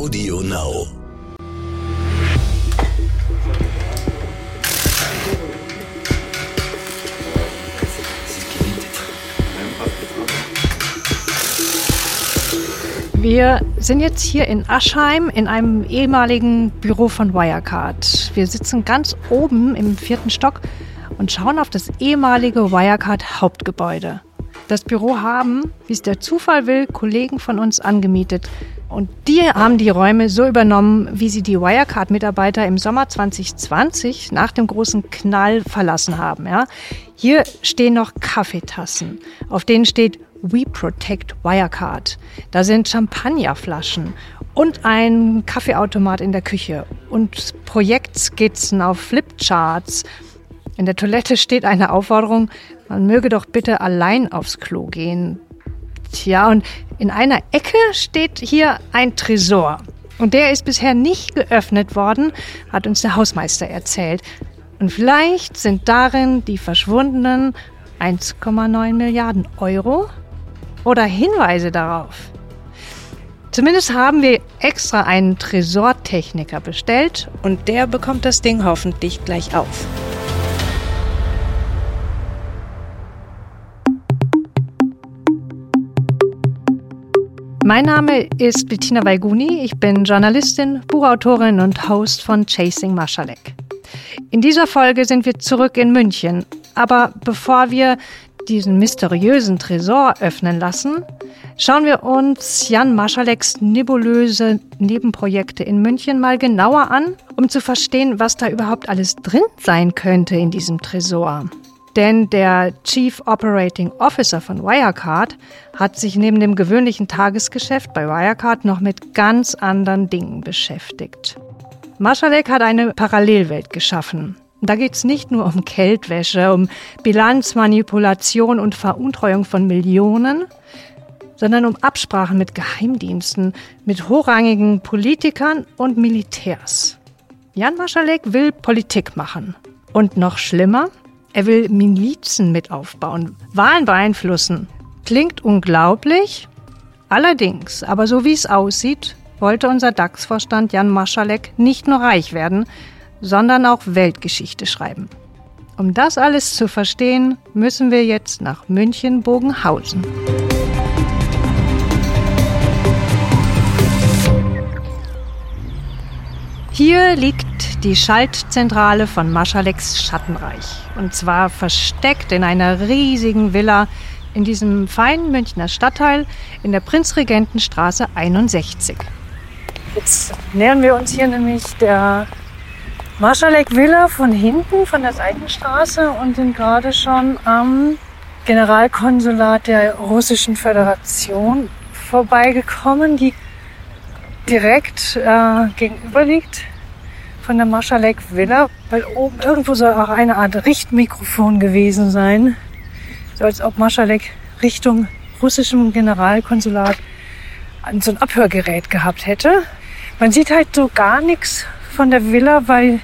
Audio Now. Wir sind jetzt hier in Aschheim in einem ehemaligen Büro von Wirecard. Wir sitzen ganz oben im vierten Stock und schauen auf das ehemalige Wirecard Hauptgebäude. Das Büro haben, wie es der Zufall will, Kollegen von uns angemietet. Und die haben die Räume so übernommen, wie sie die Wirecard-Mitarbeiter im Sommer 2020 nach dem großen Knall verlassen haben. Ja. Hier stehen noch Kaffeetassen, auf denen steht We Protect Wirecard. Da sind Champagnerflaschen und ein Kaffeeautomat in der Küche und Projektskizzen auf Flipcharts. In der Toilette steht eine Aufforderung, man möge doch bitte allein aufs Klo gehen. Tja, und in einer Ecke steht hier ein Tresor. Und der ist bisher nicht geöffnet worden, hat uns der Hausmeister erzählt. Und vielleicht sind darin die verschwundenen 1,9 Milliarden Euro oder Hinweise darauf. Zumindest haben wir extra einen Tresortechniker bestellt und der bekommt das Ding hoffentlich gleich auf. Mein Name ist Bettina Weiguni. Ich bin Journalistin, Buchautorin und Host von Chasing Maschalek. In dieser Folge sind wir zurück in München. Aber bevor wir diesen mysteriösen Tresor öffnen lassen, schauen wir uns Jan Maschaleks nebulöse Nebenprojekte in München mal genauer an, um zu verstehen, was da überhaupt alles drin sein könnte in diesem Tresor. Denn der Chief Operating Officer von Wirecard hat sich neben dem gewöhnlichen Tagesgeschäft bei Wirecard noch mit ganz anderen Dingen beschäftigt. Maschalek hat eine Parallelwelt geschaffen, da geht es nicht nur um Geldwäsche, um Bilanzmanipulation und Veruntreuung von Millionen, sondern um Absprachen mit Geheimdiensten, mit hochrangigen Politikern und Militärs. Jan Maschalek will Politik machen. Und noch schlimmer, er will Milizen mit aufbauen, Wahlen beeinflussen. Klingt unglaublich. Allerdings, aber so wie es aussieht, wollte unser DAX-Vorstand Jan Maschalek nicht nur reich werden, sondern auch Weltgeschichte schreiben. Um das alles zu verstehen, müssen wir jetzt nach München-Bogenhausen. Hier liegt die Schaltzentrale von Maschaleks Schattenreich. Und zwar versteckt in einer riesigen Villa in diesem feinen Münchner Stadtteil in der Prinzregentenstraße 61. Jetzt nähern wir uns hier nämlich der Marschalek Villa von hinten, von der Seitenstraße und sind gerade schon am Generalkonsulat der Russischen Föderation vorbeigekommen, die direkt äh, gegenüber liegt von der Marschalek Villa, weil oben irgendwo soll auch eine Art Richtmikrofon gewesen sein, so als ob Marschalek Richtung russischem Generalkonsulat so ein Abhörgerät gehabt hätte. Man sieht halt so gar nichts von der Villa, weil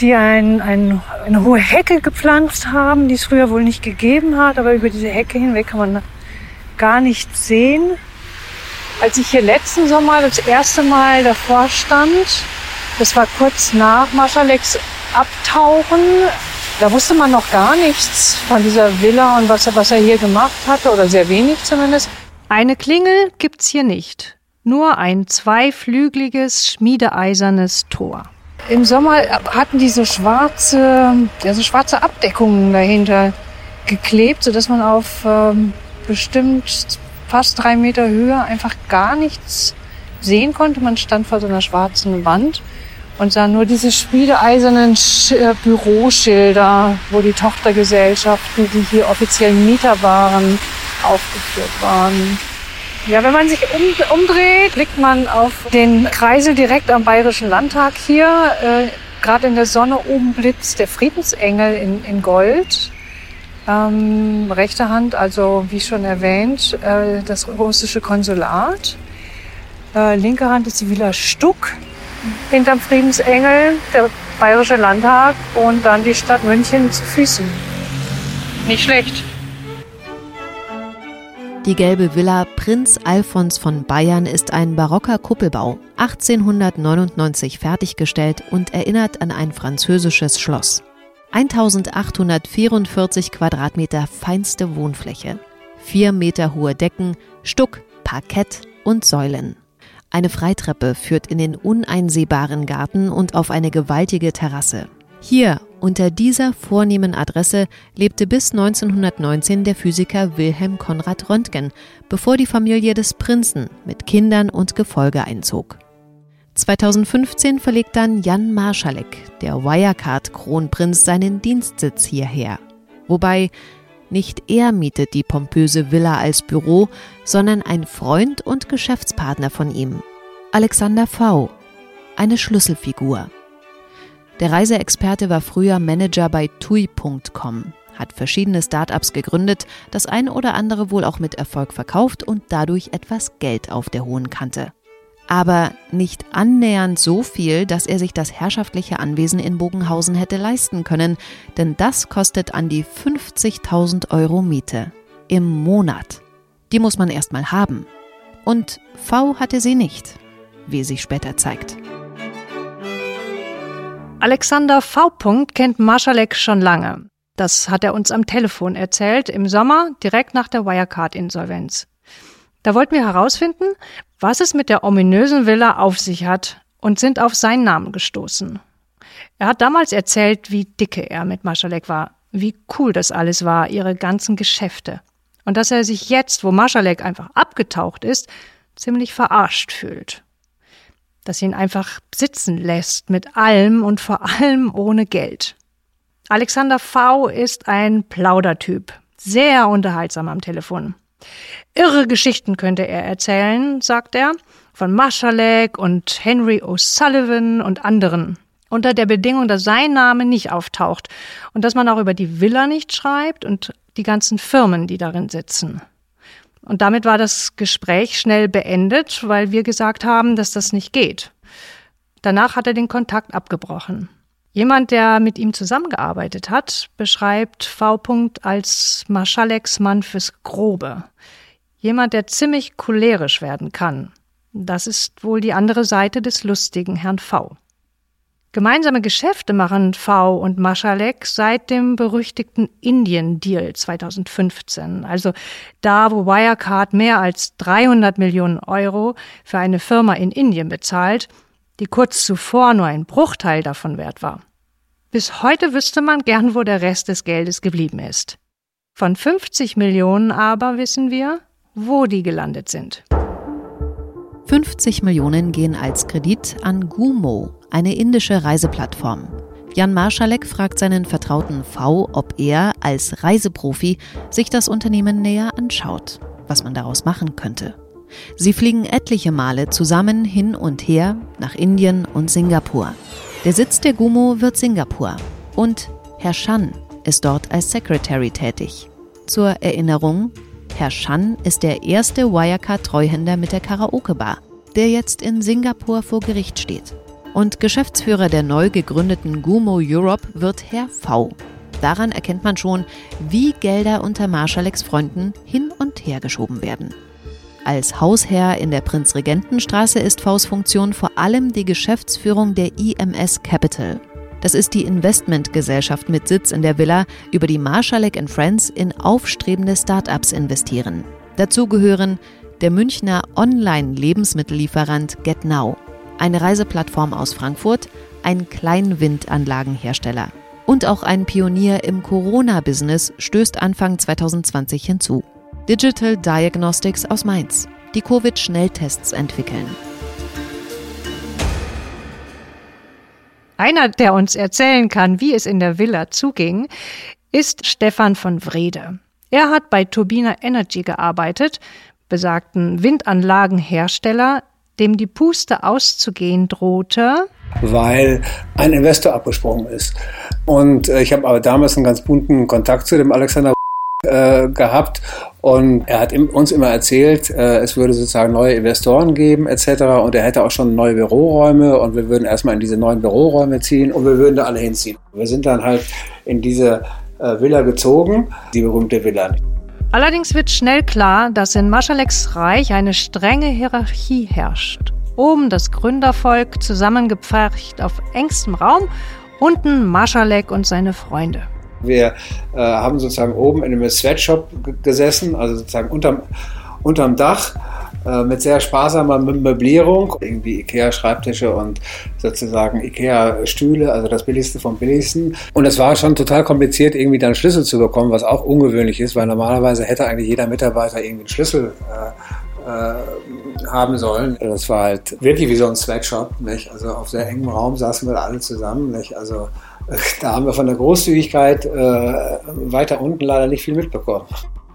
die ein, ein, eine hohe Hecke gepflanzt haben, die es früher wohl nicht gegeben hat, aber über diese Hecke hinweg kann man gar nichts sehen. Als ich hier letzten Sommer das erste Mal davor stand, das war kurz nach Maschaleks Abtauchen, da wusste man noch gar nichts von dieser Villa und was er, was er hier gemacht hatte, oder sehr wenig zumindest. Eine Klingel gibt's hier nicht, nur ein zweiflügeliges, schmiedeeisernes Tor. Im Sommer hatten die so schwarze, ja, so schwarze Abdeckungen dahinter geklebt, sodass man auf ähm, bestimmt fast drei Meter Höhe einfach gar nichts sehen konnte. Man stand vor so einer schwarzen Wand und sah nur diese schmiedeeisernen Sch äh, Büroschilder, wo die Tochtergesellschaften, die hier offiziell Mieter waren, aufgeführt waren. Ja, wenn man sich um, umdreht, blickt man auf den Kreisel direkt am Bayerischen Landtag hier. Äh, Gerade in der Sonne oben blitzt der Friedensengel in, in Gold. Ähm, rechte Hand, also wie schon erwähnt, äh, das russische Konsulat. Äh, linke Hand ist die Villa Stuck hinterm Friedensengel, der Bayerische Landtag und dann die Stadt München zu Füßen. Nicht schlecht. Die gelbe Villa Prinz Alfons von Bayern ist ein barocker Kuppelbau, 1899 fertiggestellt und erinnert an ein französisches Schloss. 1844 Quadratmeter feinste Wohnfläche, 4 Meter hohe Decken, Stuck, Parkett und Säulen. Eine Freitreppe führt in den uneinsehbaren Garten und auf eine gewaltige Terrasse. Hier, unter dieser vornehmen Adresse, lebte bis 1919 der Physiker Wilhelm Konrad Röntgen, bevor die Familie des Prinzen mit Kindern und Gefolge einzog. 2015 verlegt dann Jan Marschalek, der Wirecard-Kronprinz, seinen Dienstsitz hierher. Wobei nicht er mietet die pompöse Villa als Büro, sondern ein Freund und Geschäftspartner von ihm, Alexander V., eine Schlüsselfigur. Der Reiseexperte war früher Manager bei TUI.com, hat verschiedene Startups gegründet, das eine oder andere wohl auch mit Erfolg verkauft und dadurch etwas Geld auf der hohen Kante. Aber nicht annähernd so viel, dass er sich das herrschaftliche Anwesen in Bogenhausen hätte leisten können, denn das kostet an die 50.000 Euro Miete im Monat. Die muss man erstmal haben. Und V hatte sie nicht, wie sich später zeigt. Alexander V. kennt Marschalek schon lange. Das hat er uns am Telefon erzählt, im Sommer, direkt nach der Wirecard-Insolvenz. Da wollten wir herausfinden, was es mit der ominösen Villa auf sich hat und sind auf seinen Namen gestoßen. Er hat damals erzählt, wie dicke er mit Marschalek war, wie cool das alles war, ihre ganzen Geschäfte. Und dass er sich jetzt, wo Marschalek einfach abgetaucht ist, ziemlich verarscht fühlt das ihn einfach sitzen lässt mit allem und vor allem ohne Geld. Alexander V. ist ein Plaudertyp, sehr unterhaltsam am Telefon. Irre Geschichten könnte er erzählen, sagt er, von Maschalek und Henry O'Sullivan und anderen. Unter der Bedingung, dass sein Name nicht auftaucht und dass man auch über die Villa nicht schreibt und die ganzen Firmen, die darin sitzen. Und damit war das Gespräch schnell beendet, weil wir gesagt haben, dass das nicht geht. Danach hat er den Kontakt abgebrochen. Jemand, der mit ihm zusammengearbeitet hat, beschreibt V. als Marschaleks Mann fürs Grobe. Jemand, der ziemlich cholerisch werden kann. Das ist wohl die andere Seite des lustigen Herrn V. Gemeinsame Geschäfte machen V und Maschalek seit dem berüchtigten Indien-Deal 2015. Also da, wo Wirecard mehr als 300 Millionen Euro für eine Firma in Indien bezahlt, die kurz zuvor nur ein Bruchteil davon wert war. Bis heute wüsste man gern, wo der Rest des Geldes geblieben ist. Von 50 Millionen aber wissen wir, wo die gelandet sind. 50 Millionen gehen als Kredit an Gumo, eine indische Reiseplattform. Jan Marschalek fragt seinen Vertrauten V, ob er als Reiseprofi sich das Unternehmen näher anschaut, was man daraus machen könnte. Sie fliegen etliche Male zusammen hin und her nach Indien und Singapur. Der Sitz der Gumo wird Singapur und Herr Shan ist dort als Secretary tätig. Zur Erinnerung, Herr Shan ist der erste Wirecard-Treuhänder mit der Karaoke-Bar, der jetzt in Singapur vor Gericht steht. Und Geschäftsführer der neu gegründeten Gumo Europe wird Herr V. Daran erkennt man schon, wie Gelder unter Marschaleks Freunden hin und her geschoben werden. Als Hausherr in der Prinzregentenstraße ist Vs Funktion vor allem die Geschäftsführung der IMS Capital. Das ist die Investmentgesellschaft mit Sitz in der Villa, über die Marschalek Friends in aufstrebende Start-ups investieren. Dazu gehören der Münchner Online-Lebensmittellieferant GetNow, eine Reiseplattform aus Frankfurt, ein Kleinwindanlagenhersteller. Und auch ein Pionier im Corona-Business stößt Anfang 2020 hinzu. Digital Diagnostics aus Mainz, die Covid-Schnelltests entwickeln. Einer, der uns erzählen kann, wie es in der Villa zuging, ist Stefan von Wrede. Er hat bei Turbina Energy gearbeitet, besagten Windanlagenhersteller, dem die Puste auszugehen drohte. Weil ein Investor abgesprungen ist. Und äh, ich habe aber damals einen ganz bunten Kontakt zu dem Alexander äh, gehabt und er hat uns immer erzählt, äh, es würde sozusagen neue Investoren geben etc. Und er hätte auch schon neue Büroräume und wir würden erstmal in diese neuen Büroräume ziehen und wir würden da alle hinziehen. Wir sind dann halt in diese äh, Villa gezogen, die berühmte Villa. Allerdings wird schnell klar, dass in Maschaleks Reich eine strenge Hierarchie herrscht. Oben das Gründervolk zusammengepfercht auf engstem Raum, unten Maschalek und seine Freunde. Wir äh, haben sozusagen oben in einem Sweatshop gesessen, also sozusagen unterm, unterm Dach äh, mit sehr sparsamer Möblierung, irgendwie Ikea-Schreibtische und sozusagen Ikea-Stühle, also das Billigste vom Billigsten. Und es war schon total kompliziert, irgendwie dann Schlüssel zu bekommen, was auch ungewöhnlich ist, weil normalerweise hätte eigentlich jeder Mitarbeiter irgendwie einen Schlüssel äh, äh, haben sollen. Das war halt wirklich wie so ein Sweatshop, nicht? Also auf sehr engem Raum saßen wir alle zusammen, nicht? Also da haben wir von der Großzügigkeit äh, weiter unten leider nicht viel mitbekommen.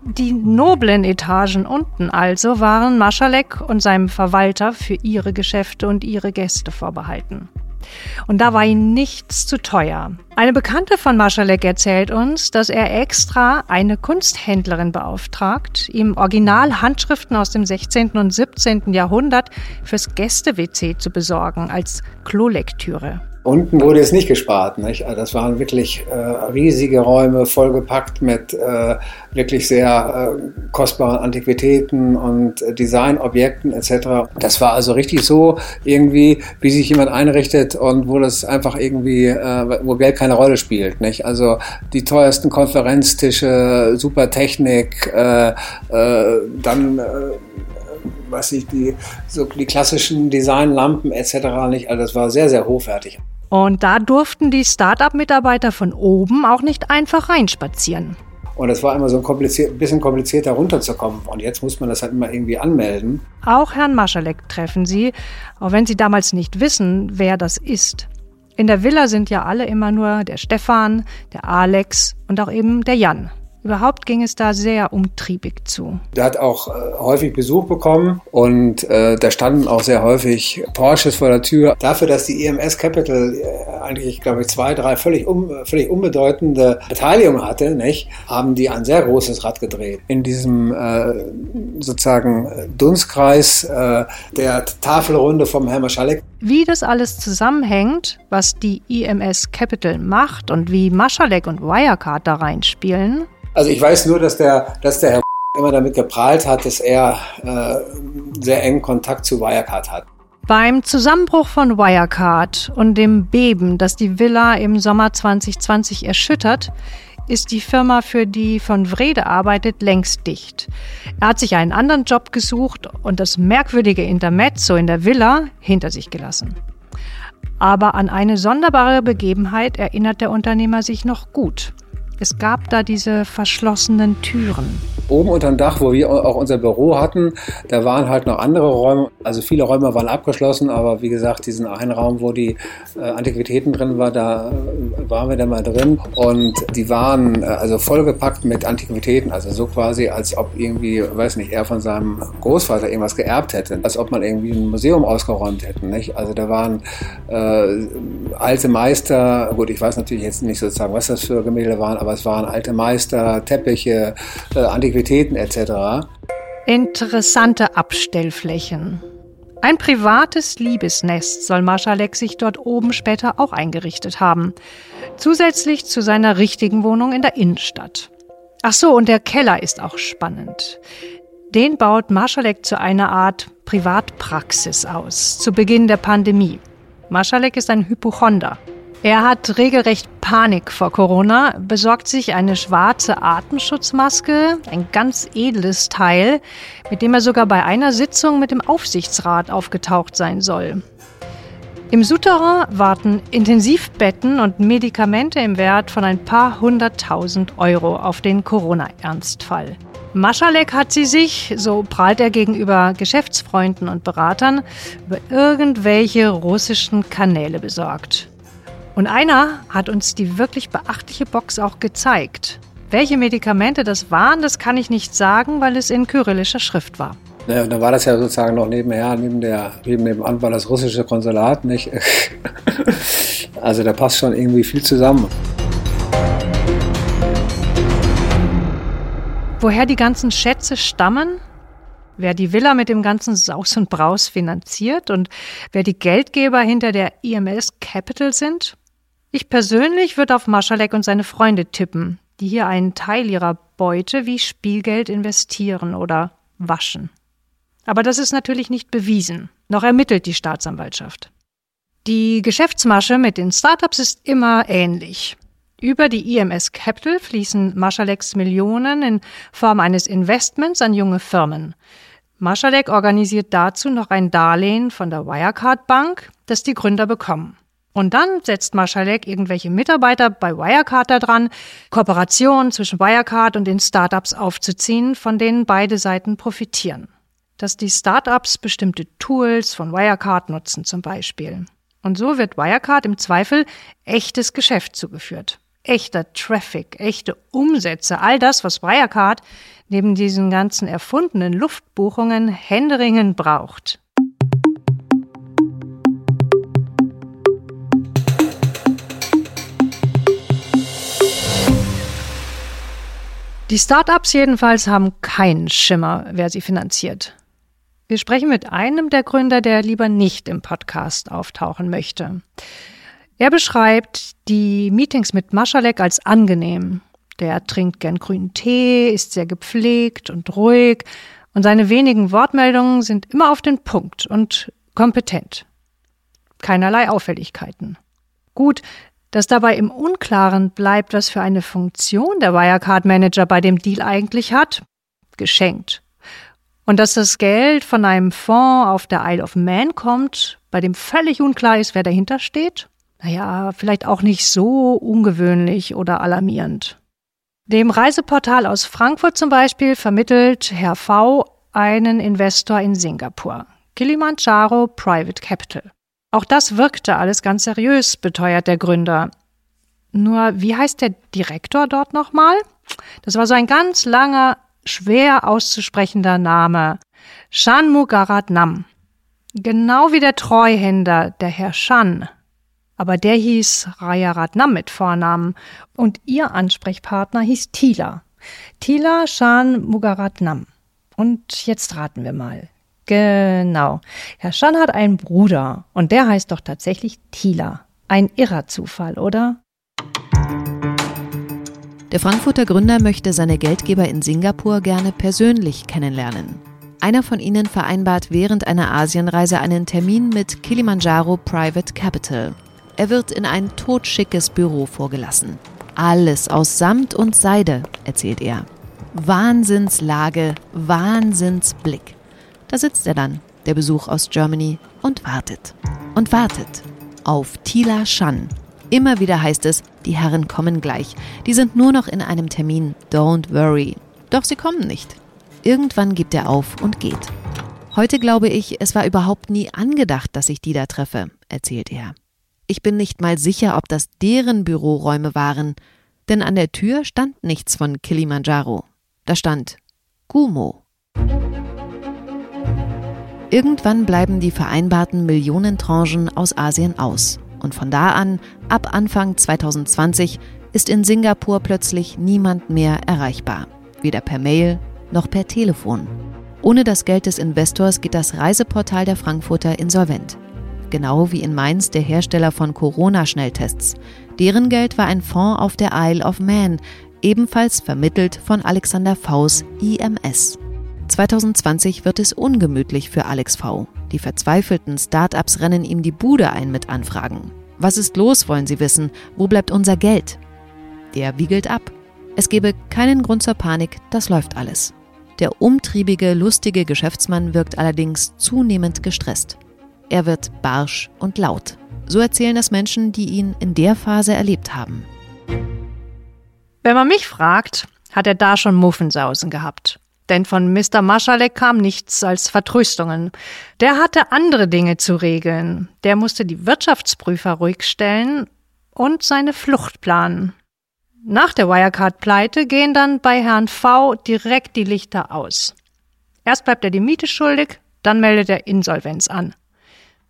Die noblen Etagen unten also waren Maschalek und seinem Verwalter für ihre Geschäfte und ihre Gäste vorbehalten. Und da war ihm nichts zu teuer. Eine Bekannte von Maschalek erzählt uns, dass er extra eine Kunsthändlerin beauftragt, ihm Originalhandschriften aus dem 16. und 17. Jahrhundert fürs Gäste-WC zu besorgen als Klolektüre. Unten wurde es nicht gespart. Nicht? Also das waren wirklich äh, riesige Räume, vollgepackt mit äh, wirklich sehr äh, kostbaren Antiquitäten und äh, Designobjekten etc. Das war also richtig so irgendwie, wie sich jemand einrichtet und wo das einfach irgendwie, äh, wo Geld keine Rolle spielt. Nicht? Also die teuersten Konferenztische, super Technik, äh, äh, dann äh, was ich, die, so die klassischen Designlampen etc. nicht. Also das war sehr, sehr hochwertig. Und da durften die Start-up-Mitarbeiter von oben auch nicht einfach reinspazieren. Und es war immer so ein kompliziert, bisschen komplizierter runterzukommen. Und jetzt muss man das halt immer irgendwie anmelden. Auch Herrn Maschalek treffen Sie, auch wenn Sie damals nicht wissen, wer das ist. In der Villa sind ja alle immer nur der Stefan, der Alex und auch eben der Jan. Überhaupt ging es da sehr umtriebig zu. Der hat auch äh, häufig Besuch bekommen und äh, da standen auch sehr häufig Porsches vor der Tür. Dafür, dass die EMS Capital äh, eigentlich, glaube ich, zwei, drei völlig, um, völlig unbedeutende Beteiligungen hatte, nicht, haben die ein sehr großes Rad gedreht. In diesem äh, sozusagen Dunstkreis der Tafelrunde vom Herrn Maschalek. Wie das alles zusammenhängt, was die EMS Capital macht und wie Maschalek und Wirecard da reinspielen, also ich weiß nur, dass der, dass der Herr immer damit geprahlt hat, dass er äh, sehr engen Kontakt zu Wirecard hat. Beim Zusammenbruch von Wirecard und dem Beben, das die Villa im Sommer 2020 erschüttert, ist die Firma, für die von Wrede arbeitet, längst dicht. Er hat sich einen anderen Job gesucht und das merkwürdige Intermezzo in der Villa hinter sich gelassen. Aber an eine sonderbare Begebenheit erinnert der Unternehmer sich noch gut. Es gab da diese verschlossenen Türen. Oben unter dem Dach, wo wir auch unser Büro hatten, da waren halt noch andere Räume. Also viele Räume waren abgeschlossen, aber wie gesagt, diesen einen Raum, wo die äh, Antiquitäten drin war, da äh, waren wir dann mal drin. Und die waren äh, also vollgepackt mit Antiquitäten. Also so quasi, als ob irgendwie, weiß nicht, er von seinem Großvater irgendwas geerbt hätte. Als ob man irgendwie ein Museum ausgeräumt hätte. Nicht? Also da waren äh, alte Meister, gut, ich weiß natürlich jetzt nicht sozusagen, was das für Gemälde waren, aber es waren alte Meister, Teppiche, äh, Antiquitäten etc. Interessante Abstellflächen. Ein privates Liebesnest soll Marschalek sich dort oben später auch eingerichtet haben. Zusätzlich zu seiner richtigen Wohnung in der Innenstadt. Ach so, und der Keller ist auch spannend. Den baut Marschalek zu einer Art Privatpraxis aus, zu Beginn der Pandemie. Marschalek ist ein Hypochonder. Er hat regelrecht Panik vor Corona, besorgt sich eine schwarze Atemschutzmaske, ein ganz edles Teil, mit dem er sogar bei einer Sitzung mit dem Aufsichtsrat aufgetaucht sein soll. Im Souterrain warten Intensivbetten und Medikamente im Wert von ein paar hunderttausend Euro auf den Corona-Ernstfall. Maschalek hat sie sich, so prahlt er gegenüber Geschäftsfreunden und Beratern, über irgendwelche russischen Kanäle besorgt. Und einer hat uns die wirklich beachtliche Box auch gezeigt. Welche Medikamente das waren, das kann ich nicht sagen, weil es in kyrillischer Schrift war. Ja, dann war das ja sozusagen noch nebenher, neben der, neben nebenan war das russische Konsulat, nicht? Also da passt schon irgendwie viel zusammen. Woher die ganzen Schätze stammen? Wer die Villa mit dem ganzen Saus und Braus finanziert und wer die Geldgeber hinter der EMS Capital sind? Ich persönlich würde auf Maschalek und seine Freunde tippen, die hier einen Teil ihrer Beute wie Spielgeld investieren oder waschen. Aber das ist natürlich nicht bewiesen. Noch ermittelt die Staatsanwaltschaft. Die Geschäftsmasche mit den Startups ist immer ähnlich. Über die IMS Capital fließen Maschaleks Millionen in Form eines Investments an junge Firmen. Maschalek organisiert dazu noch ein Darlehen von der Wirecard Bank, das die Gründer bekommen. Und dann setzt Maschalek irgendwelche Mitarbeiter bei Wirecard daran, Kooperationen zwischen Wirecard und den Startups aufzuziehen, von denen beide Seiten profitieren. Dass die Startups bestimmte Tools von Wirecard nutzen zum Beispiel. Und so wird Wirecard im Zweifel echtes Geschäft zugeführt. Echter Traffic, echte Umsätze, all das, was Wirecard neben diesen ganzen erfundenen Luftbuchungen händeringend braucht. Die Startups jedenfalls haben keinen Schimmer, wer sie finanziert. Wir sprechen mit einem der Gründer, der lieber nicht im Podcast auftauchen möchte. Er beschreibt die Meetings mit Maschalek als angenehm. Der trinkt gern grünen Tee, ist sehr gepflegt und ruhig und seine wenigen Wortmeldungen sind immer auf den Punkt und kompetent. Keinerlei Auffälligkeiten. Gut, dass dabei im Unklaren bleibt, was für eine Funktion der Wirecard Manager bei dem Deal eigentlich hat, geschenkt. Und dass das Geld von einem Fonds auf der Isle of Man kommt, bei dem völlig unklar ist, wer dahinter steht? Naja, vielleicht auch nicht so ungewöhnlich oder alarmierend. Dem Reiseportal aus Frankfurt zum Beispiel vermittelt Herr V einen Investor in Singapur, Kilimanjaro Private Capital. Auch das wirkte alles ganz seriös, beteuert der Gründer. Nur, wie heißt der Direktor dort nochmal? Das war so ein ganz langer, schwer auszusprechender Name. Shanmugaratnam. Genau wie der Treuhänder, der Herr Shan. Aber der hieß Rajaratnam mit Vornamen und ihr Ansprechpartner hieß Tila. Tila Shan Mugaratnam. Und jetzt raten wir mal. Genau. Herr Shan hat einen Bruder und der heißt doch tatsächlich Tila. Ein irrer Zufall, oder? Der Frankfurter Gründer möchte seine Geldgeber in Singapur gerne persönlich kennenlernen. Einer von ihnen vereinbart während einer Asienreise einen Termin mit Kilimanjaro Private Capital. Er wird in ein totschickes Büro vorgelassen. Alles aus Samt und Seide, erzählt er. Wahnsinnslage, Wahnsinnsblick. Da sitzt er dann, der Besuch aus Germany, und wartet. Und wartet. Auf Tila Shan, Immer wieder heißt es, die Herren kommen gleich. Die sind nur noch in einem Termin. Don't worry. Doch sie kommen nicht. Irgendwann gibt er auf und geht. Heute glaube ich, es war überhaupt nie angedacht, dass ich die da treffe, erzählt er. Ich bin nicht mal sicher, ob das deren Büroräume waren, denn an der Tür stand nichts von Kilimanjaro. Da stand Gumo. Irgendwann bleiben die vereinbarten Millionentranchen aus Asien aus. Und von da an, ab Anfang 2020, ist in Singapur plötzlich niemand mehr erreichbar. Weder per Mail noch per Telefon. Ohne das Geld des Investors geht das Reiseportal der Frankfurter insolvent. Genau wie in Mainz der Hersteller von Corona-Schnelltests. Deren Geld war ein Fonds auf der Isle of Man, ebenfalls vermittelt von Alexander Vs IMS. 2020 wird es ungemütlich für Alex V. Die verzweifelten Start-ups rennen ihm die Bude ein mit Anfragen. Was ist los, wollen sie wissen? Wo bleibt unser Geld? Der wiegelt ab. Es gebe keinen Grund zur Panik, das läuft alles. Der umtriebige, lustige Geschäftsmann wirkt allerdings zunehmend gestresst. Er wird barsch und laut. So erzählen das Menschen, die ihn in der Phase erlebt haben. Wenn man mich fragt, hat er da schon Muffensausen gehabt. Denn von Mr. Maschalek kam nichts als Vertröstungen. Der hatte andere Dinge zu regeln. Der musste die Wirtschaftsprüfer ruhig stellen und seine Flucht planen. Nach der Wirecard-Pleite gehen dann bei Herrn V direkt die Lichter aus. Erst bleibt er die Miete schuldig, dann meldet er Insolvenz an.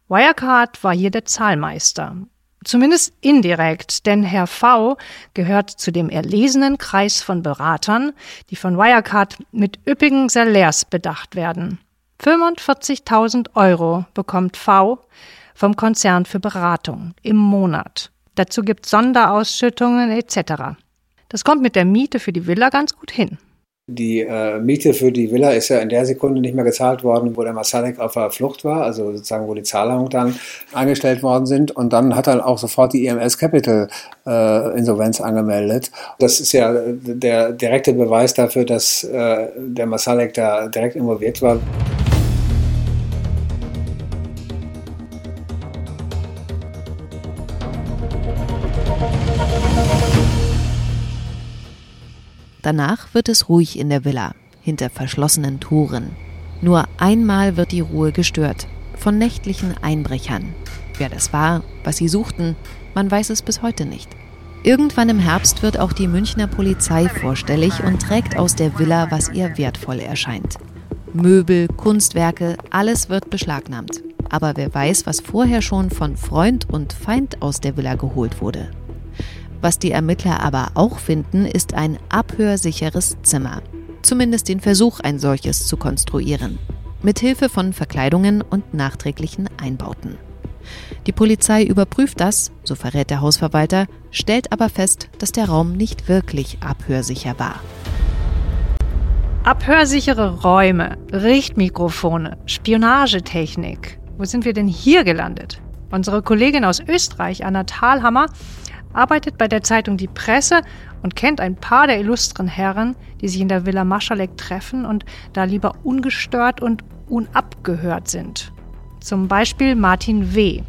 Wirecard war hier der Zahlmeister Zumindest indirekt, denn Herr V gehört zu dem erlesenen Kreis von Beratern, die von Wirecard mit üppigen Salärs bedacht werden. 45.000 Euro bekommt V vom Konzern für Beratung im Monat. Dazu gibt Sonderausschüttungen etc. Das kommt mit der Miete für die Villa ganz gut hin. Die äh, Miete für die Villa ist ja in der Sekunde nicht mehr gezahlt worden, wo der Masalek auf der Flucht war, also sozusagen, wo die Zahlungen dann eingestellt worden sind. Und dann hat er auch sofort die EMS Capital äh, Insolvenz angemeldet. Das ist ja der direkte Beweis dafür, dass äh, der Masalek da direkt involviert war. Danach wird es ruhig in der Villa, hinter verschlossenen Toren. Nur einmal wird die Ruhe gestört, von nächtlichen Einbrechern. Wer das war, was sie suchten, man weiß es bis heute nicht. Irgendwann im Herbst wird auch die Münchner Polizei vorstellig und trägt aus der Villa, was ihr wertvoll erscheint. Möbel, Kunstwerke, alles wird beschlagnahmt. Aber wer weiß, was vorher schon von Freund und Feind aus der Villa geholt wurde. Was die Ermittler aber auch finden, ist ein abhörsicheres Zimmer. Zumindest den Versuch, ein solches zu konstruieren. Mit Hilfe von Verkleidungen und nachträglichen Einbauten. Die Polizei überprüft das, so verrät der Hausverwalter, stellt aber fest, dass der Raum nicht wirklich abhörsicher war. Abhörsichere Räume, Richtmikrofone, Spionagetechnik. Wo sind wir denn hier gelandet? Unsere Kollegin aus Österreich, Anna Thalhammer, arbeitet bei der Zeitung Die Presse und kennt ein paar der illustren Herren, die sich in der Villa Maschalek treffen und da lieber ungestört und unabgehört sind. Zum Beispiel Martin W.,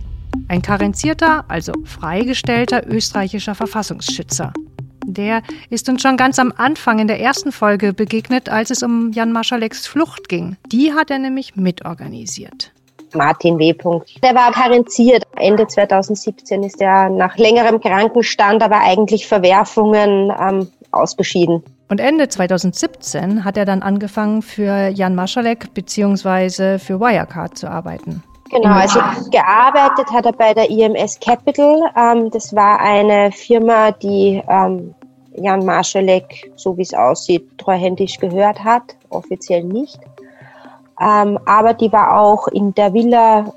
ein karenzierter, also freigestellter österreichischer Verfassungsschützer. Der ist uns schon ganz am Anfang in der ersten Folge begegnet, als es um Jan Maschaleks Flucht ging. Die hat er nämlich mitorganisiert. Martin W. Der war karenziert. Ende 2017 ist er nach längerem Krankenstand, aber eigentlich Verwerfungen ähm, ausgeschieden. Und Ende 2017 hat er dann angefangen, für Jan Maschalek bzw. für Wirecard zu arbeiten. Genau, also gearbeitet hat er bei der IMS Capital. Ähm, das war eine Firma, die ähm, Jan Marschalek, so wie es aussieht, treuhändisch gehört hat, offiziell nicht. Ähm, aber die war auch in der Villa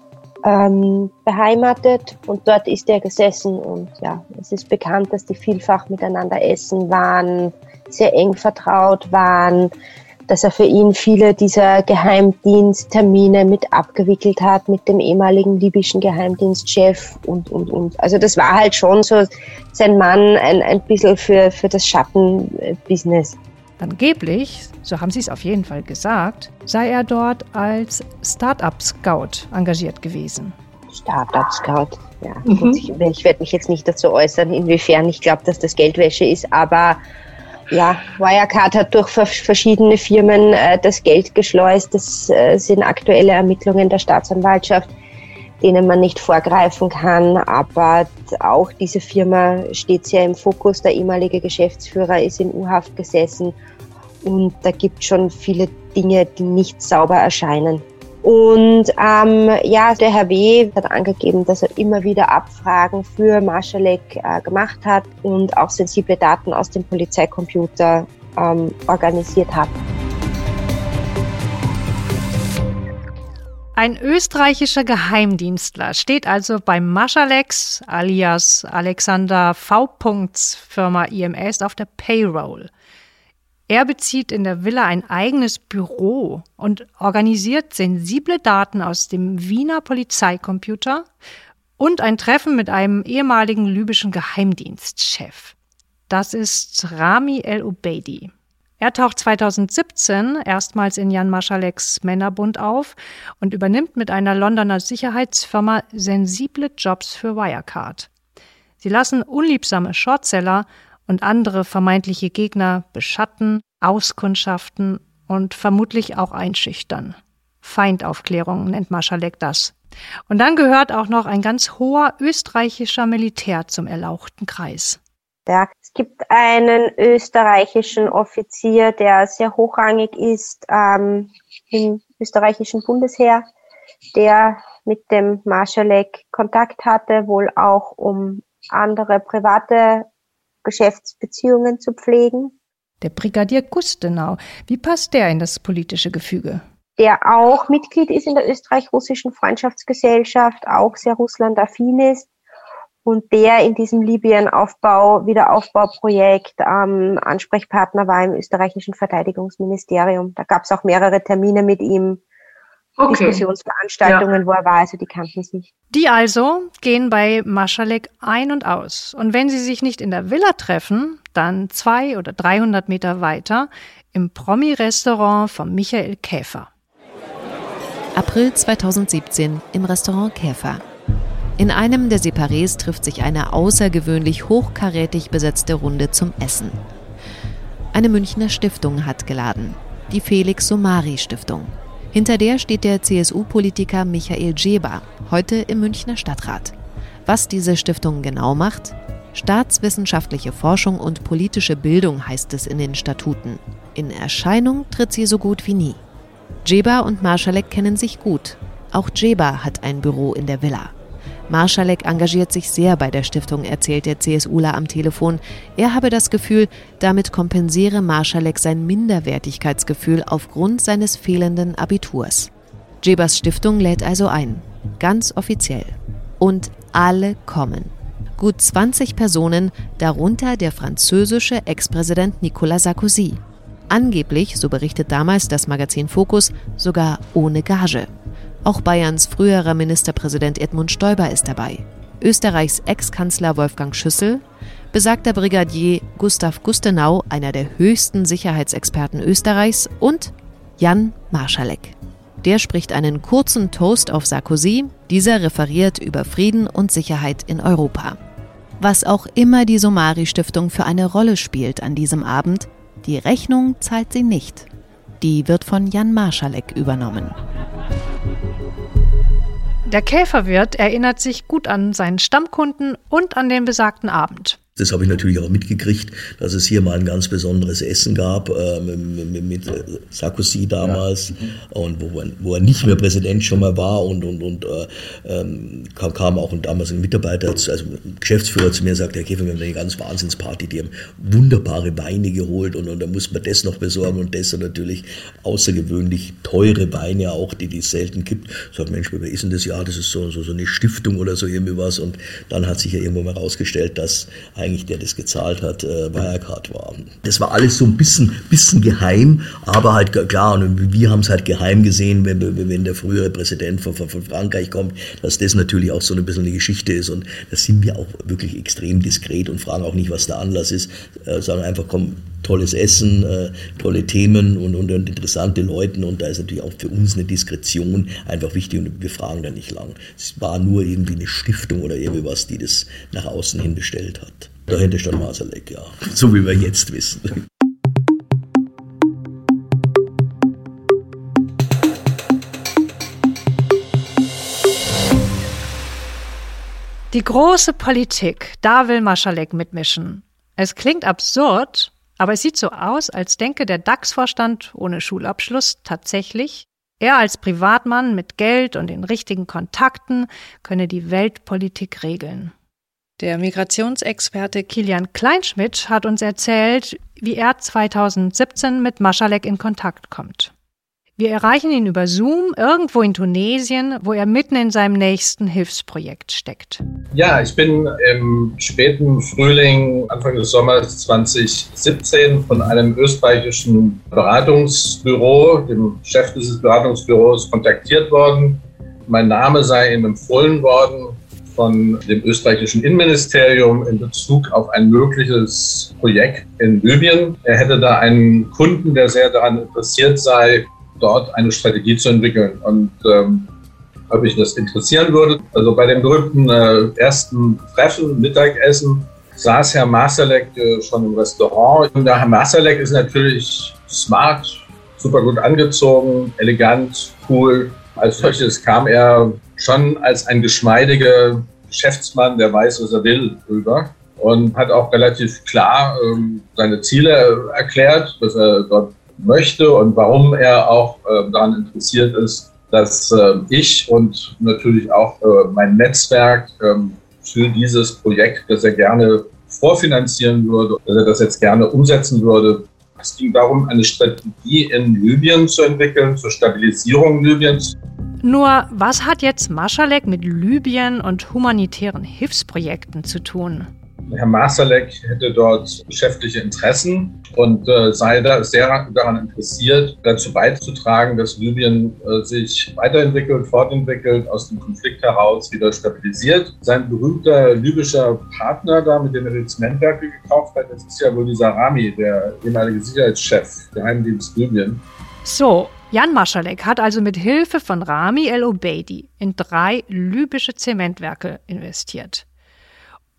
ähm, beheimatet und dort ist er gesessen und ja, es ist bekannt, dass die vielfach miteinander essen waren, sehr eng vertraut waren, dass er für ihn viele dieser Geheimdiensttermine mit abgewickelt hat mit dem ehemaligen libyschen Geheimdienstchef und, und, und. Also das war halt schon so sein Mann ein, ein bisschen für, für das Schattenbusiness. Angeblich, so haben sie es auf jeden Fall gesagt, sei er dort als Startup-Scout engagiert gewesen. Startup-Scout, ja. Mhm. Ich, ich werde mich jetzt nicht dazu äußern, inwiefern ich glaube, dass das Geldwäsche ist, aber ja, Wirecard hat durch verschiedene Firmen äh, das Geld geschleust. Das äh, sind aktuelle Ermittlungen der Staatsanwaltschaft, denen man nicht vorgreifen kann. Aber auch diese Firma steht sehr im Fokus. Der ehemalige Geschäftsführer ist in U-Haft gesessen und da gibt es schon viele Dinge, die nicht sauber erscheinen. Und ähm, ja, der Herr W. hat angegeben, dass er immer wieder Abfragen für Marschalek äh, gemacht hat und auch sensible Daten aus dem Polizeicomputer ähm, organisiert hat. Ein österreichischer Geheimdienstler steht also bei Maschalex alias Alexander V. Firma IMS auf der Payroll. Er bezieht in der Villa ein eigenes Büro und organisiert sensible Daten aus dem Wiener Polizeicomputer und ein Treffen mit einem ehemaligen libyschen Geheimdienstchef. Das ist Rami El-Ubeidi. Er taucht 2017 erstmals in Jan Maschaleks Männerbund auf und übernimmt mit einer Londoner Sicherheitsfirma sensible Jobs für Wirecard. Sie lassen unliebsame Shortseller und andere vermeintliche Gegner beschatten, auskundschaften und vermutlich auch einschüchtern. Feindaufklärung nennt Marschalek das. Und dann gehört auch noch ein ganz hoher österreichischer Militär zum erlauchten Kreis. Es gibt einen österreichischen Offizier, der sehr hochrangig ist ähm, im österreichischen Bundesheer, der mit dem Marschalek Kontakt hatte, wohl auch um andere private Geschäftsbeziehungen zu pflegen. Der Brigadier Gustenau, wie passt der in das politische Gefüge? Der auch Mitglied ist in der österreich-russischen Freundschaftsgesellschaft, auch sehr russlandaffin ist und der in diesem Libyen-Aufbau, Wiederaufbauprojekt ähm, Ansprechpartner war im österreichischen Verteidigungsministerium. Da gab es auch mehrere Termine mit ihm, okay. Diskussionsveranstaltungen, ja. wo er war, also die kannten sich. Die also gehen bei Maschalek ein und aus. Und wenn sie sich nicht in der Villa treffen, dann zwei oder 300 Meter weiter im Promi-Restaurant von Michael Käfer. April 2017 im Restaurant Käfer. In einem der Separés trifft sich eine außergewöhnlich hochkarätig besetzte Runde zum Essen. Eine Münchner Stiftung hat geladen, die Felix Somari Stiftung. Hinter der steht der CSU-Politiker Michael Djeber, heute im Münchner Stadtrat. Was diese Stiftung genau macht? Staatswissenschaftliche Forschung und politische Bildung heißt es in den Statuten. In Erscheinung tritt sie so gut wie nie. Djeber und Marschalek kennen sich gut. Auch Djeber hat ein Büro in der Villa. Marschalek engagiert sich sehr bei der Stiftung, erzählt der CSUler am Telefon. Er habe das Gefühl, damit kompensiere Marschalek sein Minderwertigkeitsgefühl aufgrund seines fehlenden Abiturs. Jebers Stiftung lädt also ein. Ganz offiziell. Und alle kommen. Gut 20 Personen, darunter der französische Ex-Präsident Nicolas Sarkozy. Angeblich, so berichtet damals das Magazin Focus, sogar ohne Gage. Auch Bayerns früherer Ministerpräsident Edmund Stoiber ist dabei. Österreichs Ex-Kanzler Wolfgang Schüssel, besagter Brigadier Gustav Gustenau, einer der höchsten Sicherheitsexperten Österreichs, und Jan Marschalek. Der spricht einen kurzen Toast auf Sarkozy, dieser referiert über Frieden und Sicherheit in Europa. Was auch immer die Somari-Stiftung für eine Rolle spielt an diesem Abend, die Rechnung zahlt sie nicht. Die wird von Jan Marschalek übernommen. Der Käferwirt erinnert sich gut an seinen Stammkunden und an den besagten Abend. Das habe ich natürlich auch mitgekriegt, dass es hier mal ein ganz besonderes Essen gab äh, mit, mit, Sarkozy damals ja. und wo, wo, er nicht mehr Präsident schon mal war und, und, und äh, ähm, kam, kam, auch damals ein Mitarbeiter, also ein Geschäftsführer zu mir und sagte, Herr Käfer, wir haben eine ganz Wahnsinnsparty, die haben wunderbare Weine geholt und, und da muss man das noch besorgen und das und natürlich außergewöhnlich teure Weine auch, die die selten gibt. Ich sage, Mensch, wer ist denn das? Ja, das ist so, so, so eine Stiftung oder so irgendwie was und dann hat sich ja irgendwo mal rausgestellt, dass eigentlich der das gezahlt hat, äh, Wirecard war. Das war alles so ein bisschen, bisschen geheim, aber halt klar, und wir haben es halt geheim gesehen, wenn, wenn der frühere Präsident von, von, Frankreich kommt, dass das natürlich auch so ein bisschen eine Geschichte ist und da sind wir auch wirklich extrem diskret und fragen auch nicht, was der Anlass ist, äh, sagen einfach, komm, tolles Essen, äh, tolle Themen und, und, und, interessante Leute. Und da ist natürlich auch für uns eine Diskretion einfach wichtig und wir fragen da nicht lang. Es war nur irgendwie eine Stiftung oder irgendwas, die das nach außen hin bestellt hat. Dahinter stand Masalek, ja. So wie wir jetzt wissen. Die große Politik, da will Maschalek mitmischen. Es klingt absurd, aber es sieht so aus, als denke der DAX-Vorstand ohne Schulabschluss tatsächlich, er als Privatmann mit Geld und den richtigen Kontakten könne die Weltpolitik regeln. Der Migrationsexperte Kilian Kleinschmidt hat uns erzählt, wie er 2017 mit Maschalek in Kontakt kommt. Wir erreichen ihn über Zoom irgendwo in Tunesien, wo er mitten in seinem nächsten Hilfsprojekt steckt. Ja, ich bin im späten Frühling, Anfang des Sommers 2017 von einem österreichischen Beratungsbüro, dem Chef dieses Beratungsbüros, kontaktiert worden. Mein Name sei ihm empfohlen worden von dem österreichischen Innenministerium in Bezug auf ein mögliches Projekt in Libyen. Er hätte da einen Kunden, der sehr daran interessiert sei, dort eine Strategie zu entwickeln. Und ähm, ob ich das interessieren würde. Also bei dem berühmten äh, ersten Treffen, Mittagessen, saß Herr Masalek äh, schon im Restaurant. Und der Herr Masalek ist natürlich smart, super gut angezogen, elegant, cool. Als solches kam er schon als ein geschmeidiger Geschäftsmann, der weiß, was er will, rüber und hat auch relativ klar ähm, seine Ziele erklärt, was er dort möchte und warum er auch äh, daran interessiert ist, dass äh, ich und natürlich auch äh, mein Netzwerk ähm, für dieses Projekt, das er gerne vorfinanzieren würde, dass er das jetzt gerne umsetzen würde. Es ging darum, eine Strategie in Libyen zu entwickeln, zur Stabilisierung Libyens. Nur, was hat jetzt Maschalek mit Libyen und humanitären Hilfsprojekten zu tun? Herr Masalek hätte dort geschäftliche Interessen und äh, sei da sehr daran interessiert, dazu beizutragen, dass Libyen äh, sich weiterentwickelt, fortentwickelt, aus dem Konflikt heraus wieder stabilisiert. Sein berühmter libyscher Partner da, mit dem er die Zementwerke gekauft hat, das ist ja wohl dieser Rami, der ehemalige Sicherheitschef, Geheimdienst Libyen. So, Jan Maschalek hat also mit Hilfe von Rami El Obeidi in drei libysche Zementwerke investiert.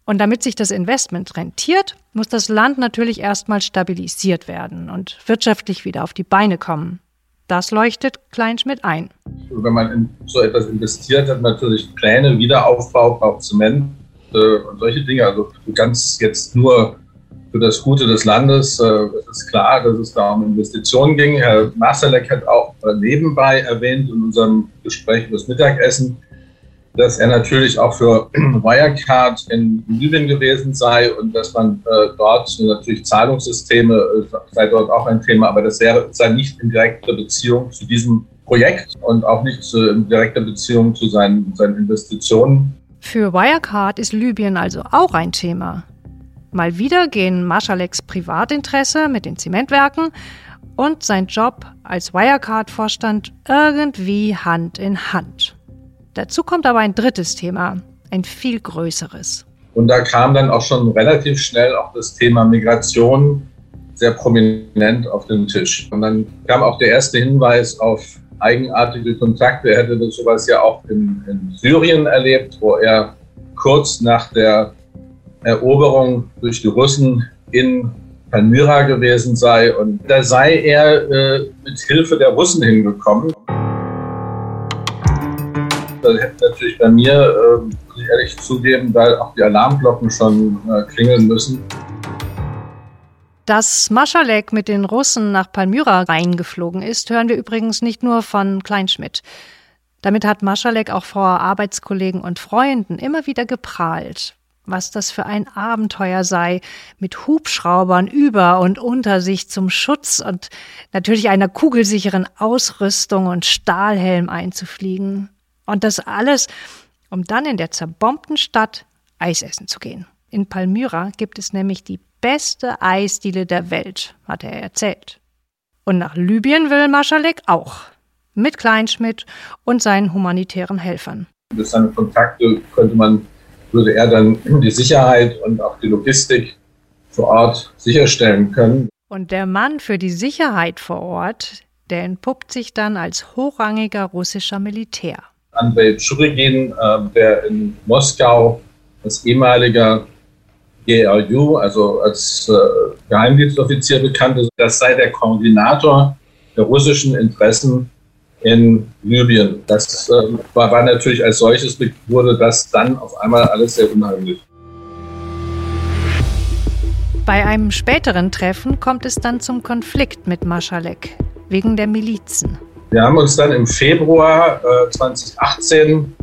Und damit sich das Investment rentiert, muss das Land natürlich erstmal stabilisiert werden und wirtschaftlich wieder auf die Beine kommen. Das leuchtet Kleinschmidt ein. Wenn man in so etwas investiert, hat man natürlich Pläne, Wiederaufbau, braucht Zement äh, und solche Dinge. Also ganz jetzt nur für das Gute des Landes. Äh, es ist klar, dass es da um Investitionen ging. Herr Masalek hat auch nebenbei erwähnt in unserem Gespräch über das Mittagessen, dass er natürlich auch für Wirecard in Libyen gewesen sei und dass man äh, dort natürlich Zahlungssysteme äh, sei dort auch ein Thema, aber das wäre, sei nicht in direkter Beziehung zu diesem Projekt und auch nicht in direkter Beziehung zu seinen, seinen Investitionen. Für Wirecard ist Libyen also auch ein Thema. Mal wieder gehen Maschaleks Privatinteresse mit den Zementwerken und sein Job als Wirecard-Vorstand irgendwie Hand in Hand. Dazu kommt aber ein drittes Thema, ein viel größeres. Und da kam dann auch schon relativ schnell auch das Thema Migration sehr prominent auf den Tisch. Und dann kam auch der erste Hinweis auf eigenartige Kontakte. Er hätte sowas ja auch in, in Syrien erlebt, wo er kurz nach der Eroberung durch die Russen in Palmyra gewesen sei. Und da sei er äh, mit Hilfe der Russen hingekommen da hätte natürlich bei mir, äh, muss ich ehrlich zugeben, weil auch die Alarmglocken schon äh, klingeln müssen. Dass Maschalek mit den Russen nach Palmyra reingeflogen ist, hören wir übrigens nicht nur von Kleinschmidt. Damit hat Maschalek auch vor Arbeitskollegen und Freunden immer wieder geprahlt, was das für ein Abenteuer sei, mit Hubschraubern über und unter sich zum Schutz und natürlich einer kugelsicheren Ausrüstung und Stahlhelm einzufliegen. Und das alles, um dann in der zerbombten Stadt Eis essen zu gehen. In Palmyra gibt es nämlich die beste Eisdiele der Welt, hat er erzählt. Und nach Libyen will Maschalek auch. Mit Kleinschmidt und seinen humanitären Helfern. Durch seine Kontakte könnte man, würde er dann die Sicherheit und auch die Logistik vor Ort sicherstellen können. Und der Mann für die Sicherheit vor Ort, der entpuppt sich dann als hochrangiger russischer Militär. Andrei Tschurigin, äh, der in Moskau als ehemaliger GRU, also als äh, Geheimdienstoffizier bekannt ist. Das sei der Koordinator der russischen Interessen in Libyen. Das äh, war, war natürlich als solches, wurde das dann auf einmal alles sehr unheimlich. Bei einem späteren Treffen kommt es dann zum Konflikt mit Maschalek wegen der Milizen. Wir haben uns dann im Februar äh, 2018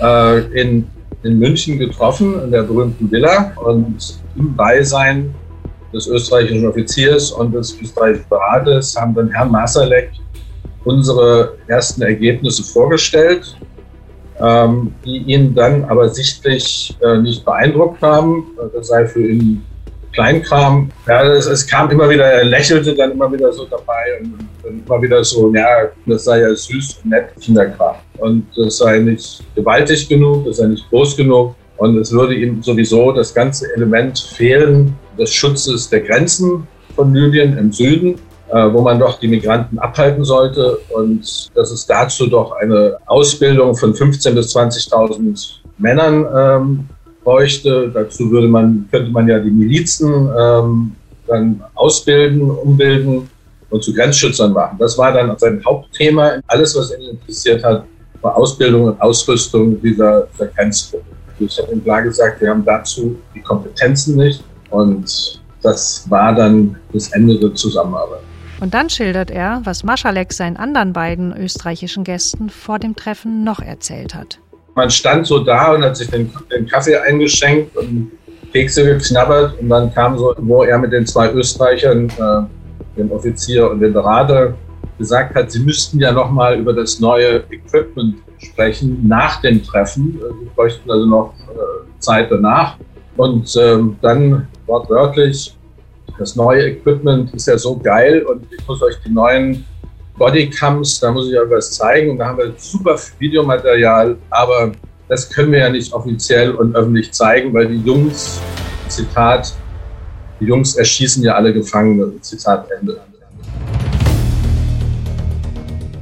äh, in, in München getroffen, in der berühmten Villa und im Beisein des österreichischen Offiziers und des österreichischen Berates haben dann Herrn Masalek unsere ersten Ergebnisse vorgestellt, ähm, die ihn dann aber sichtlich äh, nicht beeindruckt haben. Das sei für ihn Kleinkram. Ja, es, es, kam immer wieder, er lächelte dann immer wieder so dabei und, und immer wieder so, ja, das sei ja süß und nett, Kinderkram. Und das sei nicht gewaltig genug, das sei nicht groß genug. Und es würde ihm sowieso das ganze Element fehlen des Schutzes der Grenzen von Libyen im Süden, wo man doch die Migranten abhalten sollte. Und dass es dazu doch eine Ausbildung von 15.000 bis 20.000 Männern ähm, bräuchte. Dazu würde man, könnte man ja die Milizen ähm, dann ausbilden, umbilden und zu Grenzschützern machen. Das war dann sein Hauptthema. Alles, was ihn interessiert hat, war Ausbildung und Ausrüstung dieser, dieser Grenzgruppe. Ich habe ihm klar gesagt, wir haben dazu die Kompetenzen nicht und das war dann das Ende der Zusammenarbeit. Und dann schildert er, was Maschalek seinen anderen beiden österreichischen Gästen vor dem Treffen noch erzählt hat man stand so da und hat sich den, den Kaffee eingeschenkt und Kekse geknabbert und dann kam so, wo er mit den zwei Österreichern, äh, dem Offizier und dem Berater, gesagt hat, sie müssten ja nochmal über das neue Equipment sprechen nach dem Treffen. Sie bräuchten also noch äh, Zeit danach. Und ähm, dann wortwörtlich, das neue Equipment ist ja so geil und ich muss euch die neuen Bodycams, da muss ich euch was zeigen und da haben wir super Videomaterial, aber das können wir ja nicht offiziell und öffentlich zeigen, weil die Jungs, Zitat, die Jungs erschießen ja alle Gefangene, Zitat Ende.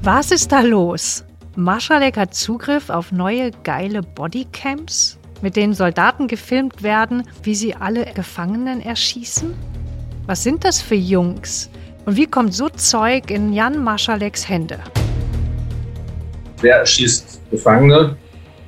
Was ist da los? Marschalek hat Zugriff auf neue geile Bodycams, mit denen Soldaten gefilmt werden, wie sie alle Gefangenen erschießen? Was sind das für Jungs? Und wie kommt so Zeug in Jan Marschaleks Hände? Wer erschießt Gefangene?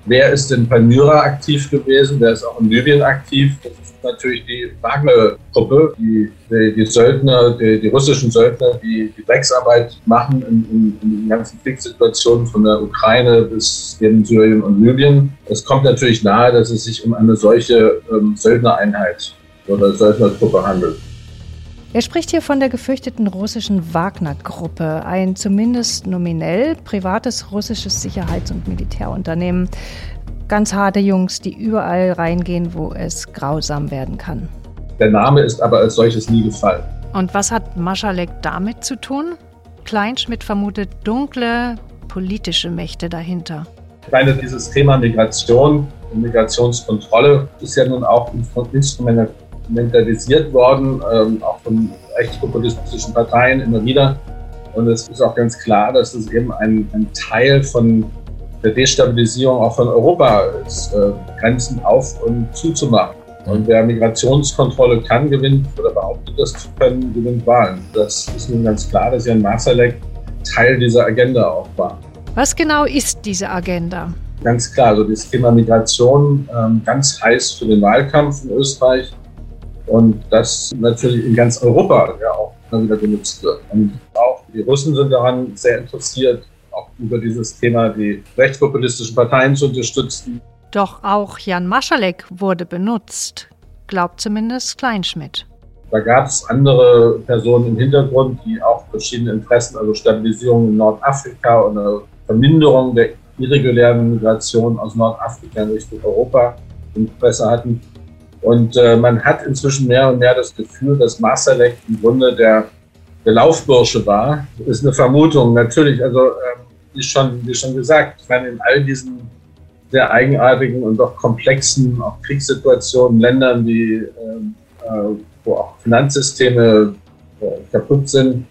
Wer ist in Palmyra aktiv gewesen? Wer ist auch in Libyen aktiv? Das ist natürlich die Wagner-Gruppe, die, die, die, Söldner, die, die, russischen Söldner, die die Drecksarbeit machen in, in, in, den ganzen Kriegssituationen von der Ukraine bis in Syrien und Libyen. Es kommt natürlich nahe, dass es sich um eine solche ähm, Söldnereinheit oder Söldnergruppe handelt. Er spricht hier von der gefürchteten russischen Wagner-Gruppe, ein zumindest nominell privates russisches Sicherheits- und Militärunternehmen. Ganz harte Jungs, die überall reingehen, wo es grausam werden kann. Der Name ist aber als solches nie gefallen. Und was hat Maschalek damit zu tun? Kleinschmidt vermutet dunkle politische Mächte dahinter. Ich meine, dieses Thema Migration und Migrationskontrolle ist ja nun auch Instrument mentalisiert worden, ähm, auch von rechtspopulistischen Parteien immer wieder. Und es ist auch ganz klar, dass es eben ein, ein Teil von der Destabilisierung auch von Europa ist, äh, Grenzen auf und zuzumachen. Und wer Migrationskontrolle kann, gewinnt oder behauptet, das zu können, gewinnt Wahlen. Das ist nun ganz klar, dass Jan Masalek Teil dieser Agenda auch war. Was genau ist diese Agenda? Ganz klar, also das Thema Migration ähm, ganz heiß für den Wahlkampf in Österreich und das natürlich in ganz Europa ja auch wieder genutzt wird. Und auch die Russen sind daran sehr interessiert, auch über dieses Thema die rechtspopulistischen Parteien zu unterstützen. Doch auch Jan Maschalek wurde benutzt, glaubt zumindest Kleinschmidt. Da gab es andere Personen im Hintergrund, die auch verschiedene Interessen, also Stabilisierung in Nordafrika und eine Verminderung der irregulären Migration aus Nordafrika in Richtung Europa Interesse hatten. Und äh, man hat inzwischen mehr und mehr das Gefühl, dass Masalek im Grunde der, der Laufbursche war. Das ist eine Vermutung, natürlich. Also, äh, wie, schon, schon gesagt, ich meine, in all diesen sehr eigenartigen und doch komplexen auch Kriegssituationen, Ländern, die, ähm, äh, wo auch Finanzsysteme äh, kaputt sind,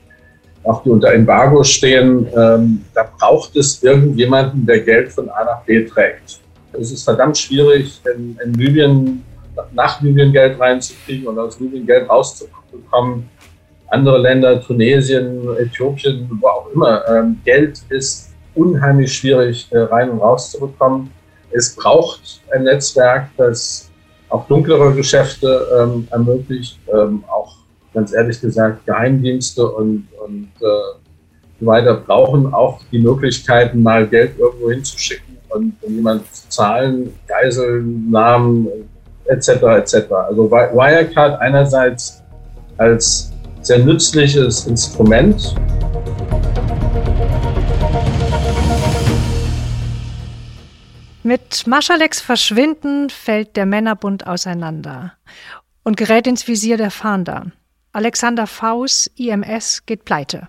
auch die unter Embargo stehen, ähm, da braucht es irgendjemanden, der Geld von A nach B trägt. Es ist verdammt schwierig, in, in Libyen nach Libyen Geld reinzukriegen und aus Libyen Geld rauszubekommen. Andere Länder, Tunesien, Äthiopien, wo auch immer, ähm, Geld ist unheimlich schwierig äh, rein und rauszubekommen. Es braucht ein Netzwerk, das auch dunklere Geschäfte ähm, ermöglicht, ähm, auch ganz ehrlich gesagt Geheimdienste und, und äh, so weiter brauchen auch die Möglichkeiten, mal Geld irgendwo hinzuschicken und um jemanden zu zahlen, Geiselnamen, etc. etc. Also Wirecard einerseits als sehr nützliches Instrument. Mit Maschaleks Verschwinden fällt der Männerbund auseinander und gerät ins Visier der Fahnder. Alexander Faus, IMS, geht pleite.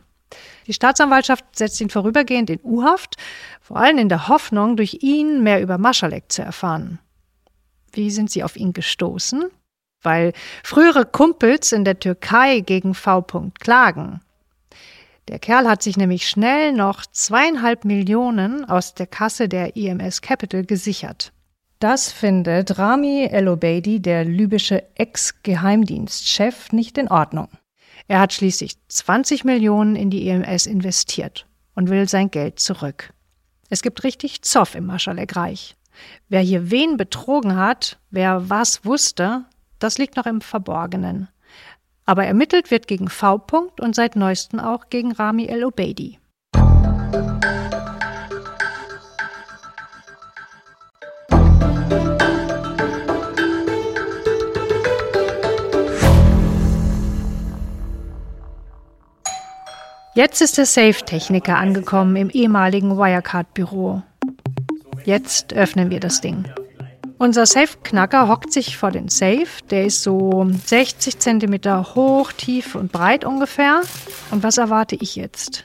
Die Staatsanwaltschaft setzt ihn vorübergehend in U-Haft, vor allem in der Hoffnung, durch ihn mehr über Maschalek zu erfahren. Wie sind Sie auf ihn gestoßen? Weil frühere Kumpels in der Türkei gegen V. klagen. Der Kerl hat sich nämlich schnell noch zweieinhalb Millionen aus der Kasse der IMS Capital gesichert. Das findet Rami El-Obeidi, der libysche Ex-Geheimdienstchef, nicht in Ordnung. Er hat schließlich 20 Millionen in die IMS investiert und will sein Geld zurück. Es gibt richtig Zoff im Maschalek-Reich. Wer hier wen betrogen hat, wer was wusste, das liegt noch im Verborgenen. Aber ermittelt wird gegen V. und seit neuestem auch gegen Rami El-Obeidi. Jetzt ist der Safe-Techniker angekommen im ehemaligen Wirecard-Büro. Jetzt öffnen wir das Ding. Unser Safe-Knacker hockt sich vor den Safe. Der ist so 60 Zentimeter hoch, tief und breit ungefähr. Und was erwarte ich jetzt?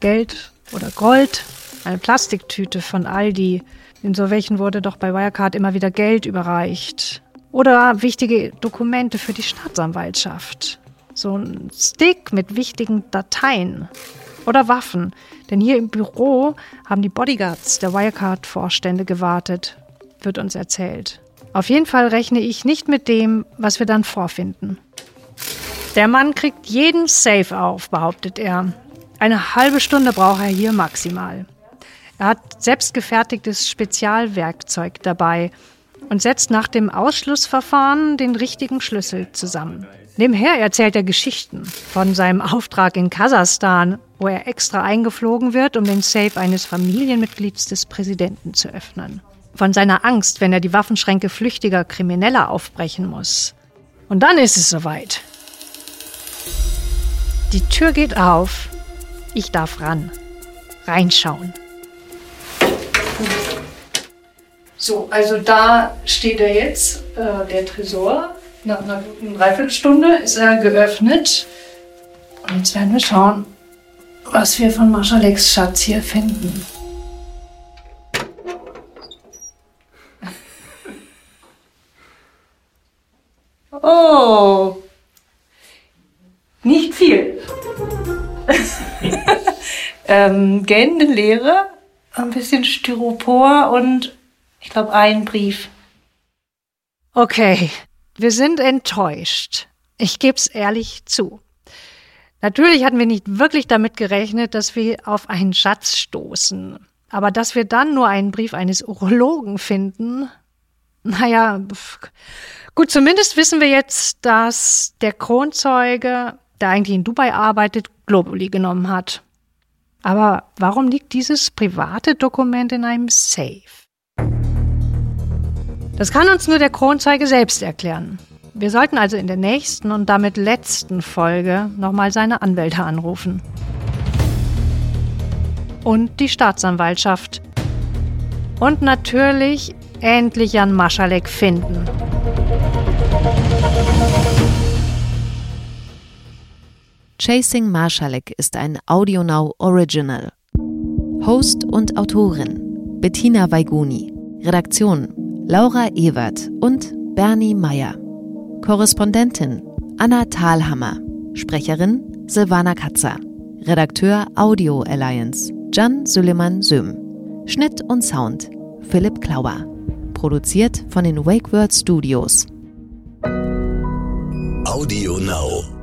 Geld oder Gold? Eine Plastiktüte von Aldi. In so welchen wurde doch bei Wirecard immer wieder Geld überreicht. Oder wichtige Dokumente für die Staatsanwaltschaft. So ein Stick mit wichtigen Dateien. Oder Waffen. Denn hier im Büro haben die Bodyguards der Wirecard-Vorstände gewartet wird uns erzählt. Auf jeden Fall rechne ich nicht mit dem, was wir dann vorfinden. Der Mann kriegt jeden Safe auf, behauptet er. Eine halbe Stunde braucht er hier maximal. Er hat selbstgefertigtes Spezialwerkzeug dabei und setzt nach dem Ausschlussverfahren den richtigen Schlüssel zusammen. Nebenher erzählt er Geschichten von seinem Auftrag in Kasachstan, wo er extra eingeflogen wird, um den Safe eines Familienmitglieds des Präsidenten zu öffnen von seiner Angst, wenn er die Waffenschränke flüchtiger Krimineller aufbrechen muss. Und dann ist es soweit. Die Tür geht auf. Ich darf ran. Reinschauen. So, also da steht er jetzt, äh, der Tresor. Nach einer guten Dreiviertelstunde ist er geöffnet. Und jetzt werden wir schauen, was wir von Marschaleks Schatz hier finden. Oh, nicht viel. ähm, gähnende Leere, ein bisschen Styropor und ich glaube ein Brief. Okay, wir sind enttäuscht. Ich gebe es ehrlich zu. Natürlich hatten wir nicht wirklich damit gerechnet, dass wir auf einen Schatz stoßen. Aber dass wir dann nur einen Brief eines Urologen finden, naja, Gut, zumindest wissen wir jetzt, dass der Kronzeuge, der eigentlich in Dubai arbeitet, Globuli genommen hat. Aber warum liegt dieses private Dokument in einem Safe? Das kann uns nur der Kronzeuge selbst erklären. Wir sollten also in der nächsten und damit letzten Folge nochmal seine Anwälte anrufen. Und die Staatsanwaltschaft. Und natürlich endlich Jan Maschalek finden. Chasing Marschalek ist ein AudioNow Original. Host und Autorin Bettina Weiguni. Redaktion Laura Ewert und Bernie Meyer. Korrespondentin Anna Thalhammer. Sprecherin Silvana Katzer. Redakteur Audio Alliance Jan Süleyman Söm. Schnitt und Sound Philipp Klauer. Produziert von den Wake Word Studios. Audio Now.